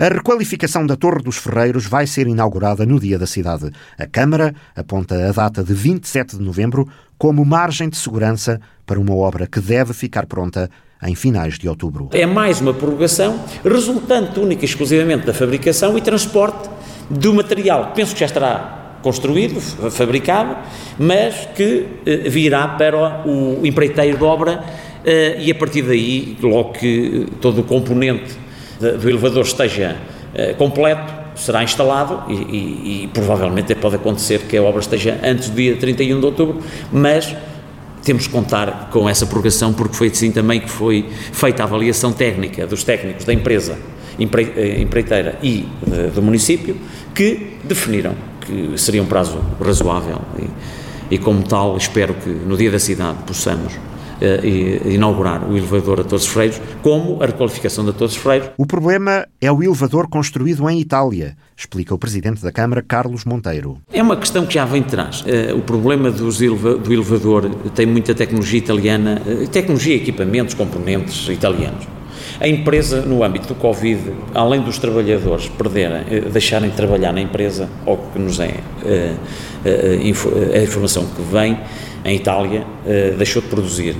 A requalificação da Torre dos Ferreiros vai ser inaugurada no Dia da Cidade. A Câmara aponta a data de 27 de novembro como margem de segurança para uma obra que deve ficar pronta em finais de outubro. É mais uma prorrogação resultante única e exclusivamente da fabricação e transporte do material, que penso que já estará construído, fabricado, mas que eh, virá para o empreiteiro de obra eh, e a partir daí, logo que todo o componente do elevador esteja eh, completo, será instalado e, e, e provavelmente pode acontecer que a obra esteja antes do dia 31 de outubro, mas temos que contar com essa prorrogação porque foi assim também que foi feita a avaliação técnica dos técnicos da empresa eh, empreiteira e do município que definiram que seria um prazo razoável e, e como tal espero que no dia da cidade possamos uh, inaugurar o elevador a os Freiros, como a requalificação Todos os Freiros. O problema é o elevador construído em Itália, explica o Presidente da Câmara, Carlos Monteiro. É uma questão que já vem de trás. Uh, o problema eleva do elevador tem muita tecnologia italiana, uh, tecnologia, equipamentos, componentes italianos. A empresa, no âmbito do Covid, além dos trabalhadores perderem, deixarem de trabalhar na empresa, ou que nos é a informação que vem, em Itália, deixou de produzir.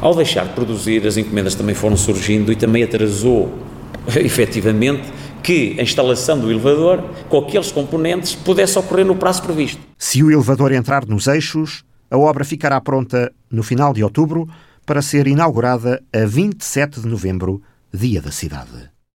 Ao deixar de produzir, as encomendas também foram surgindo e também atrasou, efetivamente, que a instalação do elevador, com aqueles componentes, pudesse ocorrer no prazo previsto. Se o elevador entrar nos eixos, a obra ficará pronta no final de outubro para ser inaugurada a 27 de novembro, dia da cidade.